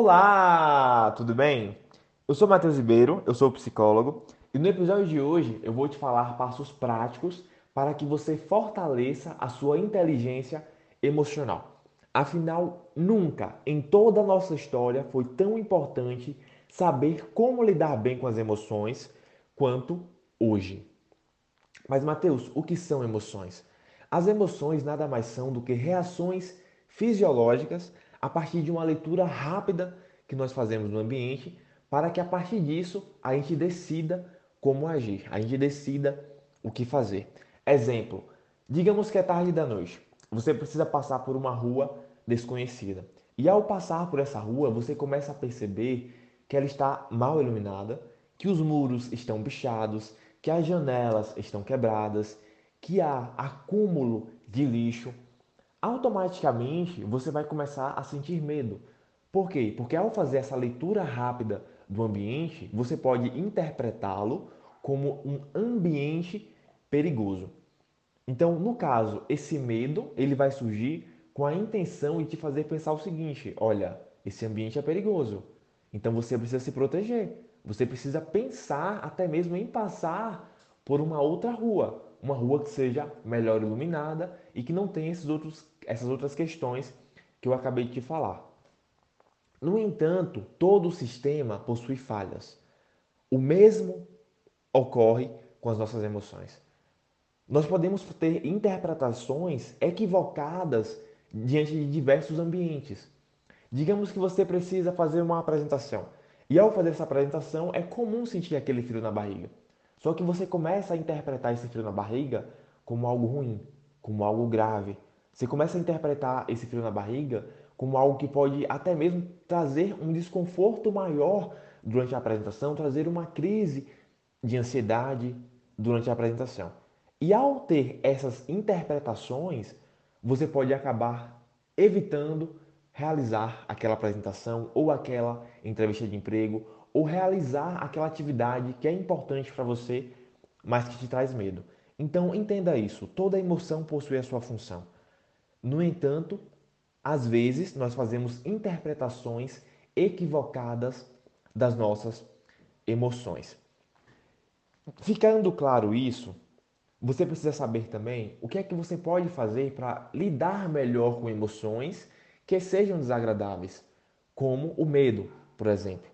Olá, tudo bem? Eu sou Matheus Ribeiro, eu sou psicólogo e no episódio de hoje eu vou te falar passos práticos para que você fortaleça a sua inteligência emocional. Afinal, nunca em toda a nossa história foi tão importante saber como lidar bem com as emoções quanto hoje. Mas, Matheus, o que são emoções? As emoções nada mais são do que reações fisiológicas a partir de uma leitura rápida que nós fazemos no ambiente, para que a partir disso a gente decida como agir, a gente decida o que fazer. Exemplo: digamos que é tarde da noite, você precisa passar por uma rua desconhecida. E ao passar por essa rua, você começa a perceber que ela está mal iluminada, que os muros estão bichados, que as janelas estão quebradas, que há acúmulo de lixo, automaticamente você vai começar a sentir medo. Por quê? Porque ao fazer essa leitura rápida do ambiente, você pode interpretá-lo como um ambiente perigoso. Então, no caso, esse medo, ele vai surgir com a intenção de te fazer pensar o seguinte: olha, esse ambiente é perigoso. Então você precisa se proteger. Você precisa pensar até mesmo em passar por uma outra rua, uma rua que seja melhor iluminada e que não tenha esses outros, essas outras questões que eu acabei de te falar. No entanto, todo o sistema possui falhas. O mesmo ocorre com as nossas emoções. Nós podemos ter interpretações equivocadas diante de diversos ambientes. Digamos que você precisa fazer uma apresentação. E ao fazer essa apresentação, é comum sentir aquele frio na barriga. Só que você começa a interpretar esse frio na barriga como algo ruim, como algo grave. Você começa a interpretar esse frio na barriga como algo que pode até mesmo trazer um desconforto maior durante a apresentação, trazer uma crise de ansiedade durante a apresentação. E ao ter essas interpretações, você pode acabar evitando realizar aquela apresentação ou aquela entrevista de emprego ou realizar aquela atividade que é importante para você, mas que te traz medo. Então entenda isso, toda emoção possui a sua função. No entanto, às vezes nós fazemos interpretações equivocadas das nossas emoções. Ficando claro isso, você precisa saber também o que é que você pode fazer para lidar melhor com emoções que sejam desagradáveis, como o medo, por exemplo.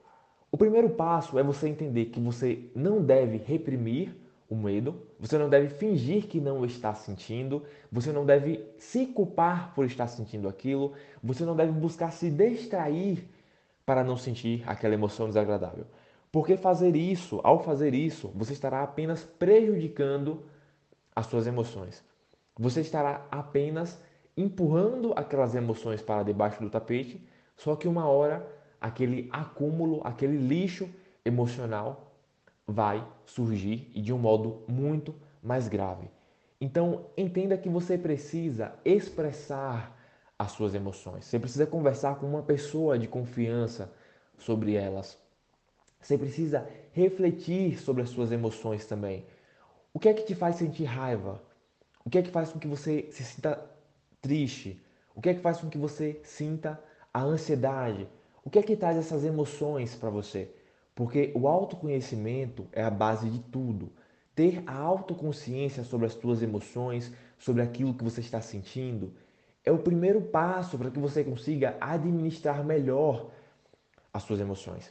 O primeiro passo é você entender que você não deve reprimir o medo, você não deve fingir que não está sentindo, você não deve se culpar por estar sentindo aquilo, você não deve buscar se distrair para não sentir aquela emoção desagradável. Porque fazer isso, ao fazer isso, você estará apenas prejudicando as suas emoções. Você estará apenas empurrando aquelas emoções para debaixo do tapete, só que uma hora aquele acúmulo, aquele lixo emocional vai surgir e de um modo muito mais grave. Então, entenda que você precisa expressar as suas emoções. Você precisa conversar com uma pessoa de confiança sobre elas. Você precisa refletir sobre as suas emoções também. O que é que te faz sentir raiva? O que é que faz com que você se sinta triste? O que é que faz com que você sinta a ansiedade? O que é que traz essas emoções para você? Porque o autoconhecimento é a base de tudo. Ter a autoconsciência sobre as suas emoções, sobre aquilo que você está sentindo, é o primeiro passo para que você consiga administrar melhor as suas emoções.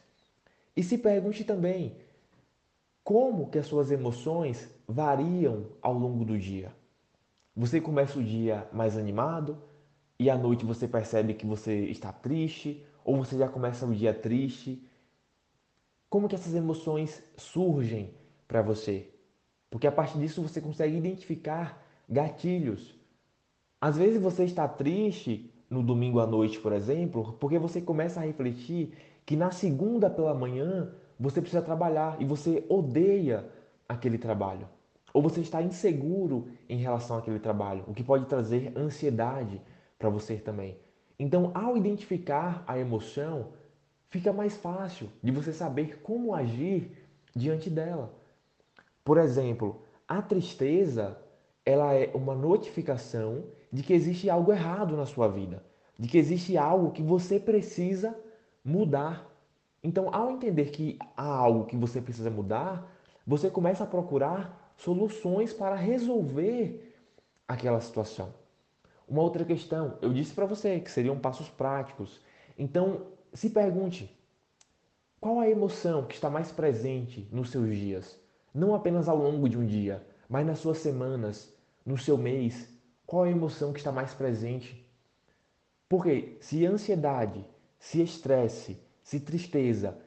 E se pergunte também, como que as suas emoções variam ao longo do dia? Você começa o dia mais animado e à noite você percebe que você está triste ou você já começa o dia triste? Como que essas emoções surgem para você? Porque a partir disso você consegue identificar gatilhos. Às vezes você está triste no domingo à noite, por exemplo, porque você começa a refletir que na segunda pela manhã você precisa trabalhar e você odeia aquele trabalho. Ou você está inseguro em relação àquele trabalho, o que pode trazer ansiedade para você também. Então, ao identificar a emoção, fica mais fácil de você saber como agir diante dela. Por exemplo, a tristeza, ela é uma notificação de que existe algo errado na sua vida, de que existe algo que você precisa mudar. Então, ao entender que há algo que você precisa mudar, você começa a procurar soluções para resolver aquela situação. Uma outra questão, eu disse para você que seriam passos práticos. Então, se pergunte: qual a emoção que está mais presente nos seus dias? Não apenas ao longo de um dia, mas nas suas semanas, no seu mês. Qual a emoção que está mais presente? Porque se ansiedade, se estresse, se tristeza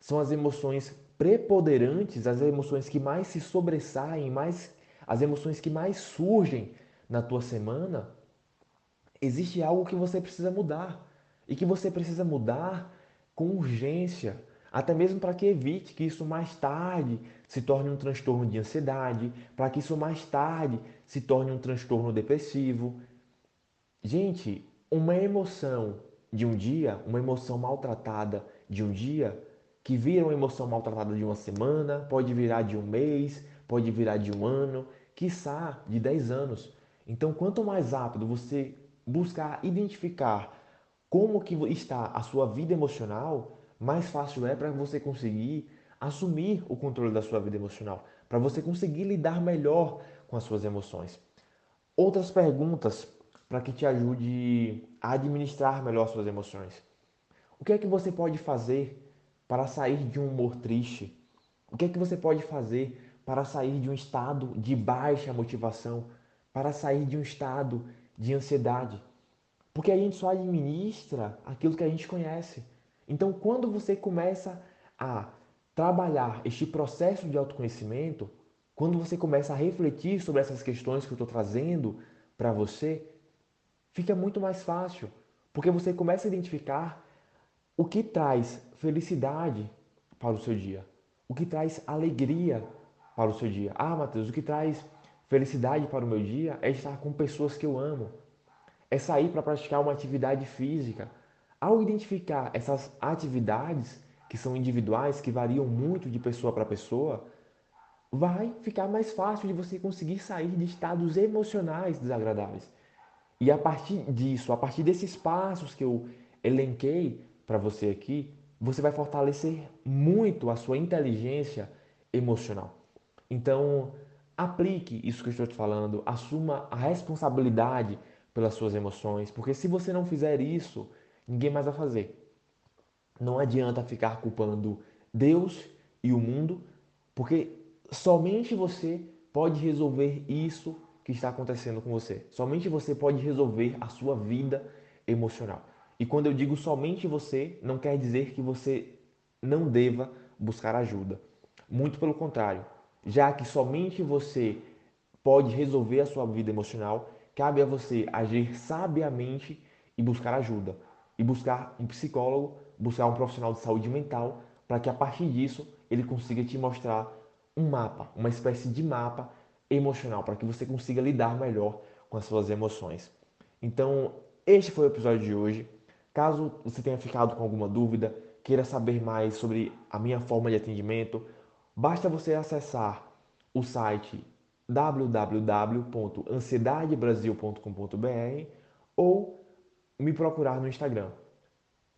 são as emoções preponderantes, as emoções que mais se sobressaem, mais as emoções que mais surgem na tua semana, existe algo que você precisa mudar. E que você precisa mudar com urgência, até mesmo para que evite que isso mais tarde se torne um transtorno de ansiedade, para que isso mais tarde se torne um transtorno depressivo. Gente, uma emoção de um dia, uma emoção maltratada de um dia, que vira uma emoção maltratada de uma semana, pode virar de um mês, pode virar de um ano, quiçá de 10 anos. Então, quanto mais rápido você buscar identificar como que está a sua vida emocional, mais fácil é para você conseguir assumir o controle da sua vida emocional, para você conseguir lidar melhor com as suas emoções. Outras perguntas para que te ajude a administrar melhor suas emoções. O que é que você pode fazer para sair de um humor triste? O que é que você pode fazer para sair de um estado de baixa motivação, para sair de um estado de ansiedade? Porque a gente só administra aquilo que a gente conhece. Então, quando você começa a trabalhar este processo de autoconhecimento, quando você começa a refletir sobre essas questões que eu estou trazendo para você, fica muito mais fácil, porque você começa a identificar o que traz felicidade para o seu dia, o que traz alegria para o seu dia. Ah, Matheus, o que traz felicidade para o meu dia é estar com pessoas que eu amo, é sair para praticar uma atividade física, ao identificar essas atividades que são individuais, que variam muito de pessoa para pessoa, vai ficar mais fácil de você conseguir sair de estados emocionais desagradáveis. E a partir disso, a partir desses passos que eu elenquei para você aqui, você vai fortalecer muito a sua inteligência emocional. Então, aplique isso que eu estou te falando, assuma a responsabilidade pelas suas emoções, porque se você não fizer isso, Ninguém mais vai fazer. Não adianta ficar culpando Deus e o mundo, porque somente você pode resolver isso que está acontecendo com você. Somente você pode resolver a sua vida emocional. E quando eu digo somente você, não quer dizer que você não deva buscar ajuda. Muito pelo contrário, já que somente você pode resolver a sua vida emocional, cabe a você agir sabiamente e buscar ajuda e buscar um psicólogo, buscar um profissional de saúde mental, para que a partir disso ele consiga te mostrar um mapa, uma espécie de mapa emocional, para que você consiga lidar melhor com as suas emoções. Então, este foi o episódio de hoje. Caso você tenha ficado com alguma dúvida, queira saber mais sobre a minha forma de atendimento, basta você acessar o site www.ansiedadebrasil.com.br ou me procurar no Instagram.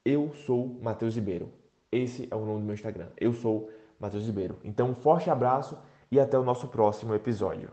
Eu sou Matheus Ribeiro. Esse é o nome do meu Instagram. Eu sou Matheus Ribeiro. Então, um forte abraço e até o nosso próximo episódio.